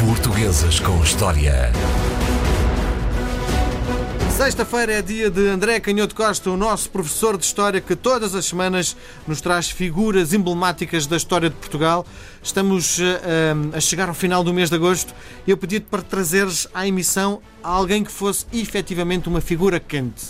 Portuguesas com História. Sexta-feira é dia de André Canhoto Costa, o nosso professor de História, que todas as semanas nos traz figuras emblemáticas da história de Portugal. Estamos uh, a chegar ao final do mês de agosto e eu pedi-te para trazeres à emissão alguém que fosse efetivamente uma figura quente.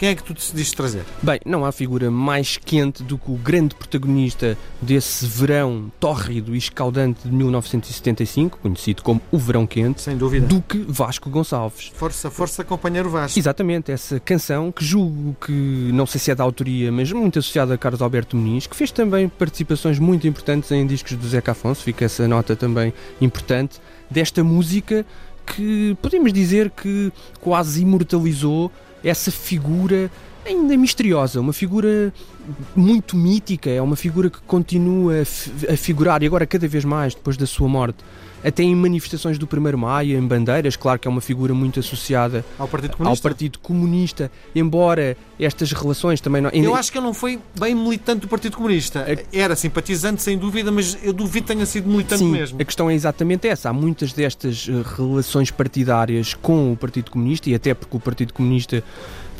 Quem é que tu decidiste trazer? Bem, não há figura mais quente do que o grande protagonista desse verão tórrido e escaldante de 1975, conhecido como o Verão Quente, Sem dúvida. do que Vasco Gonçalves. Força, força, companheiro Vasco. Exatamente, essa canção que julgo que, não sei se é da autoria, mas muito associada a Carlos Alberto Muniz, que fez também participações muito importantes em discos do Zeca Afonso, fica essa nota também importante, desta música que podemos dizer que quase imortalizou essa figura ainda misteriosa, uma figura muito mítica, é uma figura que continua a, figurar e agora cada vez mais depois da sua morte. Até em manifestações do 1 Maio, em bandeiras, claro que é uma figura muito associada ao Partido Comunista, ao partido comunista embora estas relações também não. Eu acho que ele não foi bem militante do Partido Comunista. Era simpatizante, sem dúvida, mas eu duvido que tenha sido militante Sim, mesmo. A questão é exatamente essa. Há muitas destas eh, relações partidárias com o Partido Comunista e até porque o Partido Comunista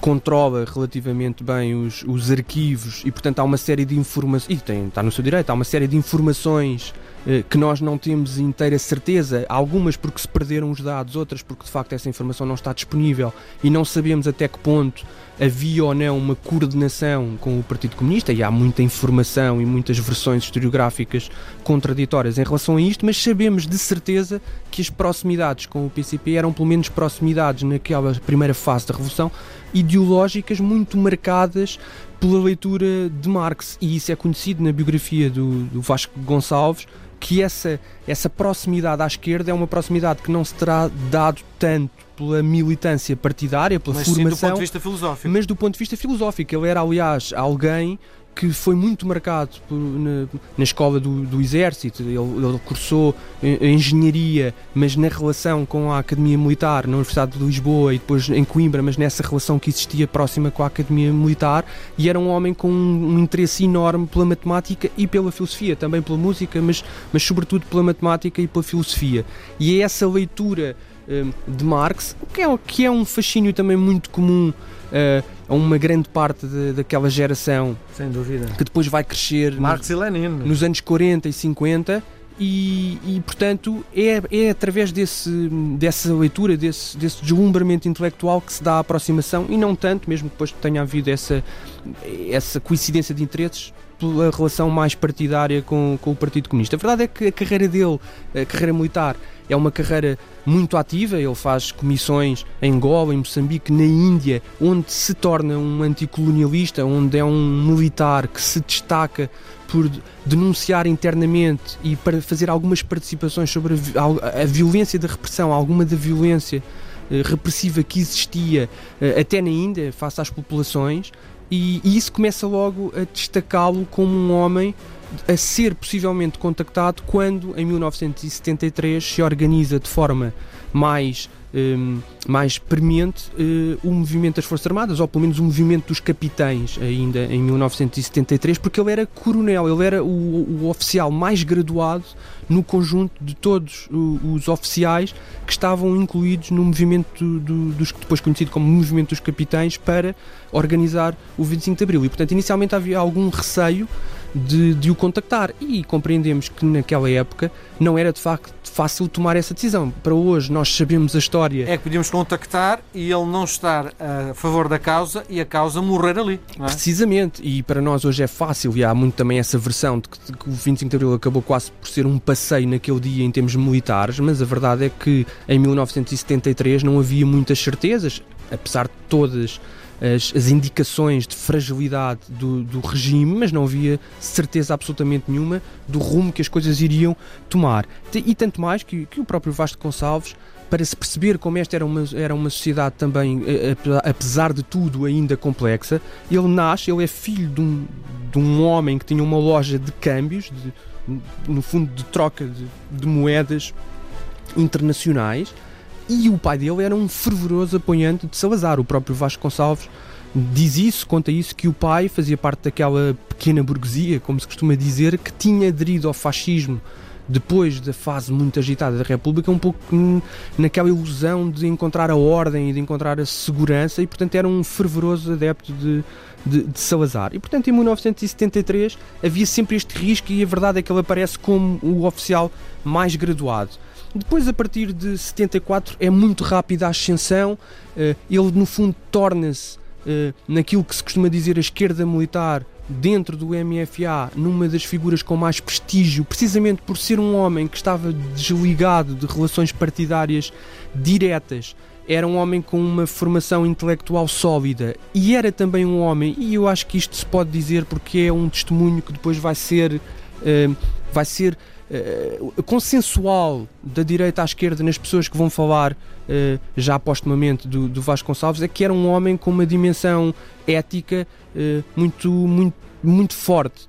controla relativamente bem os, os arquivos e, portanto, há uma série de informações, e tem, está no seu direito, há uma série de informações eh, que nós não temos inteira certeza, algumas porque se perderam os dados, outras porque de facto essa informação não está disponível e não sabemos até que ponto havia ou não uma coordenação com o Partido Comunista e há muita informação e muitas versões historiográficas contraditórias em relação a isto, mas sabemos de certeza que as proximidades com o PCP eram pelo menos proximidades naquela primeira fase da Revolução ideológicas muito marcadas pela leitura de Marx e isso é conhecido na biografia do, do Vasco Gonçalves que essa, essa proximidade à esquerda é uma proximidade que não se terá dado tanto pela militância partidária, pela mas formação, sim do ponto de vista filosófico. mas do ponto de vista filosófico. Ele era, aliás, alguém que foi muito marcado por, na, na, escola do, do Exército. Ele, ele cursou engenharia, mas na relação com a Academia Militar, na Universidade de Lisboa e depois em Coimbra, mas nessa relação que existia próxima com a Academia Militar. E era um homem com um, um interesse enorme pela matemática e pela filosofia, também pela música, mas, mas sobretudo pela matemática e pela filosofia. E é essa leitura de Marx, que é, que é um fascínio também muito comum uh, a uma grande parte de, daquela geração. Sem dúvida. Que depois vai crescer Marx nos, e Lenin. nos anos 40 e 50. E, e, portanto é, é através desse, dessa leitura, desse, desse deslumbramento intelectual que se dá a aproximação e não tanto, mesmo depois que tenha havido essa, essa coincidência de interesses, pela relação mais partidária com, com o Partido Comunista. A verdade é que a carreira dele, a carreira militar, é uma carreira muito ativa, ele faz comissões em Angola, em Moçambique, na Índia, onde se torna um anticolonialista, onde é um militar que se destaca por denunciar internamente e para fazer algumas participações sobre a, a violência da repressão, alguma da violência eh, repressiva que existia eh, até na Índia, face às populações, e, e isso começa logo a destacá-lo como um homem a ser possivelmente contactado quando, em 1973, se organiza de forma mais, um, mais premente uh, o movimento das Forças Armadas, ou pelo menos o movimento dos capitães, ainda em 1973, porque ele era coronel, ele era o, o oficial mais graduado no conjunto de todos os oficiais que estavam incluídos no movimento do, dos, depois conhecido como Movimento dos Capitães, para organizar o 25 de Abril. E, portanto, inicialmente havia algum receio de, de, o contactar. E compreendemos que naquela época não era de facto fácil tomar essa decisão. Para hoje nós sabemos a história. É que podíamos contactar e ele não estar a favor da causa e a causa morrer ali. É? Precisamente. E para nós hoje é fácil e há muito também essa versão de que, de que o 25 de Abril acabou quase por ser um passeio naquele dia em termos militares, mas a verdade é que em 1973 não havia muitas certezas, apesar de todas as, as indicações de fragilidade do, do, regime, mas não havia certeza absolutamente nenhuma do rumo que as coisas iriam tomar. E tanto mais que, que o próprio Vasco Gonçalves para se perceber como esta era uma, era uma sociedade também, eh, apesar de tudo, ainda complexa, ele nasce, ele é filho de um, de um homem que tinha uma loja de câmbios, de, no fundo de troca de, de moedas internacionais, e o pai dele era um fervoroso apoiante de Salazar. O próprio Vasco Gonçalves diz isso, conta isso, que o pai fazia parte daquela pequena burguesia, como se costuma dizer, que tinha aderido ao fascismo depois da fase muito agitada da República, um pouco naquela ilusão de encontrar a ordem e de encontrar a segurança, e portanto era um fervoroso adepto de, de, de, Salazar. E portanto em 1973 havia sempre este risco, e a verdade é que ele aparece como o oficial mais graduado. Depois, a partir de 74, é muito rápida a ascensão, eh, ele no fundo torna-se eh, naquilo que se costuma dizer a esquerda militar dentro do MFA numa das figuras com mais prestígio, precisamente por ser um homem que estava desligado de relações partidárias diretas. Era um homem com uma formação intelectual sólida e era também um homem, e eu acho que isto se pode dizer porque é um testemunho que depois vai ser, uh, vai ser uh, consensual da direita à esquerda nas pessoas que vão falar uh, já postumamente do, do Vasco Gonçalves, é que era um homem com uma dimensão ética uh, muito, muito, muito forte.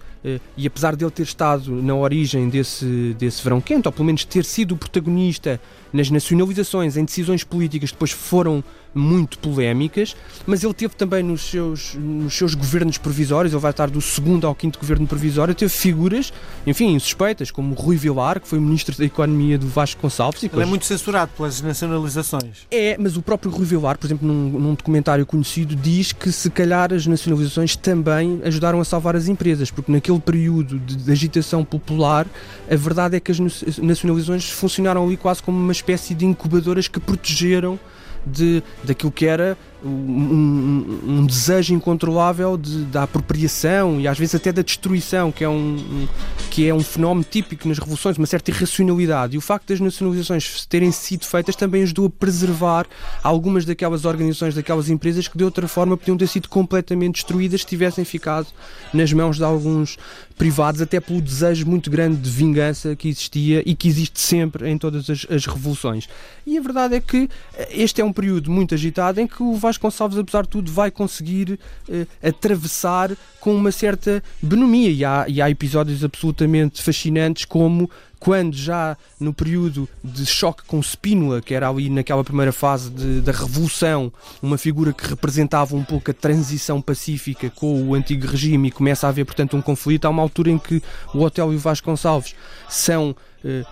E apesar de ele ter estado na origem desse, desse verão quente, ou pelo menos ter sido o protagonista nas nacionalizações, em decisões políticas que depois foram muito polémicas, mas ele teve também nos seus, nos seus governos provisórios, ele vai estar do segundo ao quinto governo provisório, teve figuras, enfim, suspeitas, como Rui Vilar, que foi ministro da Economia do Vasco Gonçalves. ele é muito censurado pelas nacionalizações. É, mas o próprio Rui Vilar, por exemplo, num, num documentário conhecido, diz que se calhar as nacionalizações também ajudaram a salvar as empresas, porque naquele período de, de agitação popular, a verdade é que as nacionalizações funcionaram ali quase como uma espécie de incubadoras que protegeram de, daquilo que era um, um, um desejo incontrolável de, da apropriação e às vezes até da destruição, que é um, que é um fenómeno típico nas revoluções, uma certa irracionalidade. E o facto das nacionalizações terem sido feitas também ajudou a preservar algumas daquelas organizações, daquelas empresas que de outra forma podiam ter sido completamente destruídas se tivessem ficado nas mãos de alguns privados, até pelo desejo muito grande de vingança que existia e que existe sempre em todas as, as revoluções. E a verdade é que este é um período muito agitado em que o Vasconcelos, apesar de tudo, vai conseguir uh, atravessar com uma certa benomia. E há, e há episódios absolutamente fascinantes, como quando já no período de choque com Spínola, que era ali naquela primeira fase de, da revolução, uma figura que representava um pouco a transição pacífica com o antigo regime e começa a haver, portanto, um conflito, há uma altura em que o Hotel e o Vasconcelos são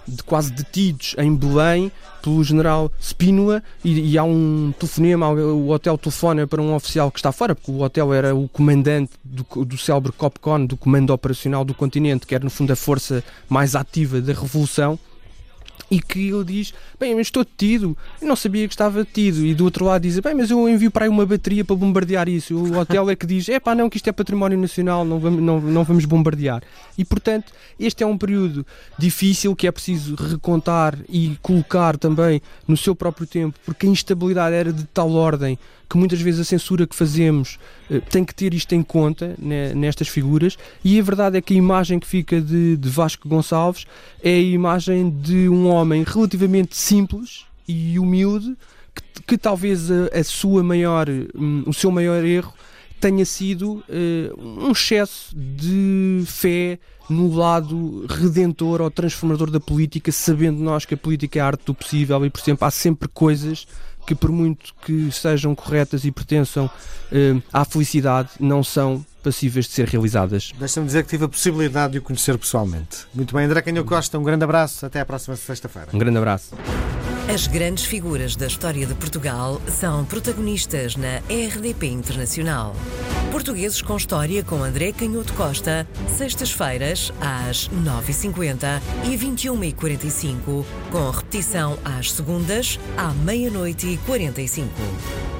de quase detidos em Belém pelo general Spínola e, e, há um telefonema, o hotel telefona para um oficial que está fora, porque o hotel era o comandante do, do célebre COPCON, do Comando Operacional do Continente, que era no fundo a força mais ativa da Revolução, e que ele diz: Bem, mas estou detido, eu não sabia que estava detido. E do outro lado diz: Bem, mas eu envio para aí uma bateria para bombardear isso. O hotel é que diz: É pá, não, que isto é património nacional, não vamos, não, não vamos bombardear. E portanto, este é um período difícil que é preciso recontar e colocar também no seu próprio tempo, porque a instabilidade era de tal ordem que muitas vezes a censura que fazemos eh, tem que ter isto em conta né, nestas figuras, e a verdade é que a imagem que fica de, de Vasco Gonçalves é a imagem de um homem relativamente simples e humilde, que, que talvez a, a, sua maior, um, o seu maior erro tenha sido uh, um excesso de fé no lado redentor ou transformador da política, sabendo nós que a política é a arte do possível e, por exemplo, há sempre coisas que, por muito que sejam corretas e pertençam uh, à felicidade, não são passíveis de ser realizadas. Deixa-me dizer que tive a possibilidade de o conhecer pessoalmente. Muito bem, André Canho Costa, um grande abraço. Até à próxima sexta-feira. Um grande abraço. As grandes figuras da história de Portugal são protagonistas na RDP Internacional. Portugueses com História com André Canhoto Costa, sextas-feiras às 9h50 e 21h45, com repetição às segundas à meia-noite e 45.